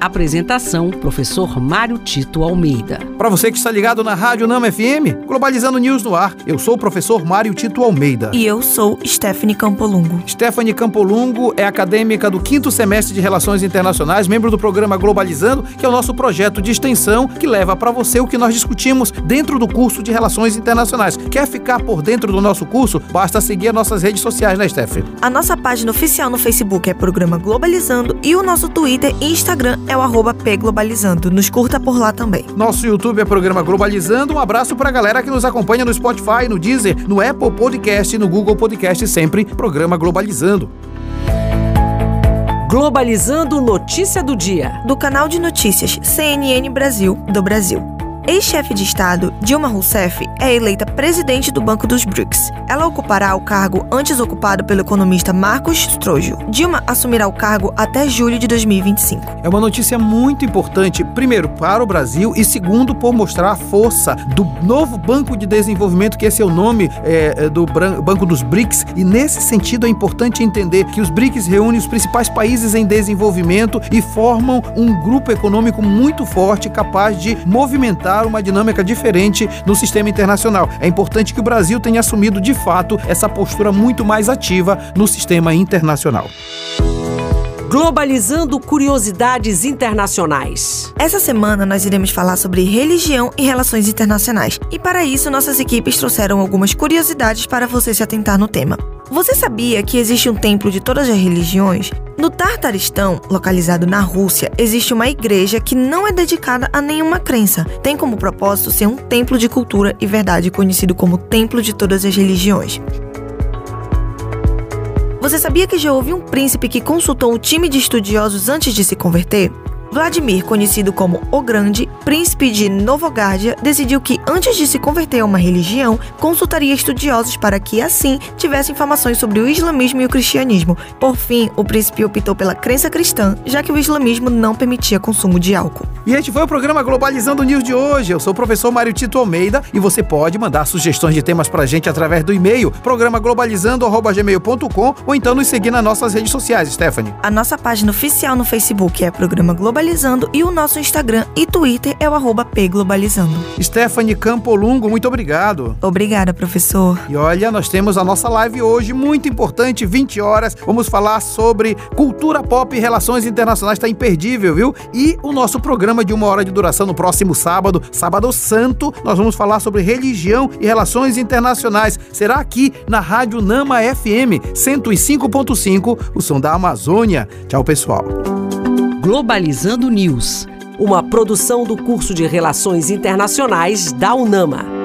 Apresentação: Professor Mário Tito Almeida. Para você que está ligado na Rádio Nama FM, Globalizando News no ar, eu sou o professor Mário Tito Almeida. E eu sou Stephanie Campolungo. Stephanie Campolungo é acadêmica do quinto semestre de Relações Internacionais, membro do programa Globalizando, que é o nosso projeto de extensão que leva para você o que nós discutimos dentro do curso de Relações Internacionais. Quer ficar por dentro do nosso curso? Basta seguir as nossas redes sociais, né, Stephanie? A nossa página oficial no Facebook é Programa Globalizando e o nosso Twitter e Instagram é o arroba pglobalizando. Nos curta por lá também. Nosso YouTube é Programa Globalizando. Um abraço pra galera que nos acompanha no Spotify, no Deezer, no Apple Podcast, no Google Podcast, sempre Programa Globalizando. Globalizando Notícia do Dia. Do canal de notícias CNN Brasil, do Brasil. Ex-chefe de Estado, Dilma Rousseff, é eleita presidente do Banco dos BRICS. Ela ocupará o cargo antes ocupado pelo economista Marcos Strojo. Dilma assumirá o cargo até julho de 2025. É uma notícia muito importante, primeiro, para o Brasil e segundo, por mostrar a força do novo Banco de Desenvolvimento, que esse é o nome é, é do Banco dos BRICS. E nesse sentido é importante entender que os BRICS reúnem os principais países em desenvolvimento e formam um grupo econômico muito forte, capaz de movimentar uma dinâmica diferente no sistema internacional. É importante que o Brasil tenha assumido de fato essa postura muito mais ativa no sistema internacional. Globalizando curiosidades internacionais. Essa semana nós iremos falar sobre religião e relações internacionais. E para isso, nossas equipes trouxeram algumas curiosidades para você se atentar no tema. Você sabia que existe um templo de todas as religiões? No Tartaristão, localizado na Rússia, existe uma igreja que não é dedicada a nenhuma crença. Tem como propósito ser um templo de cultura e verdade conhecido como Templo de Todas as Religiões. Você sabia que já houve um príncipe que consultou um time de estudiosos antes de se converter? Vladimir, conhecido como o Grande, príncipe de Novogárdia, decidiu que antes de se converter a uma religião, consultaria estudiosos para que assim tivesse informações sobre o islamismo e o cristianismo. Por fim, o príncipe optou pela crença cristã, já que o islamismo não permitia consumo de álcool. E este foi o programa Globalizando News de hoje. Eu sou o professor Mário Tito Almeida e você pode mandar sugestões de temas pra gente através do e-mail programaglobalizando@gmail.com ou então nos seguir nas nossas redes sociais, Stephanie. A nossa página oficial no Facebook é Programa Globalizando e o nosso Instagram e Twitter é o arroba pglobalizando. Stephanie Campolungo, muito obrigado. Obrigada, professor. E olha, nós temos a nossa live hoje, muito importante, 20 horas. Vamos falar sobre cultura pop e relações internacionais, tá imperdível, viu? E o nosso programa de uma hora de duração no próximo sábado, sábado santo, nós vamos falar sobre religião e relações internacionais. Será aqui na Rádio Nama FM 105.5, o som da Amazônia. Tchau, pessoal. Globalizando News, uma produção do curso de Relações Internacionais da UNAMA.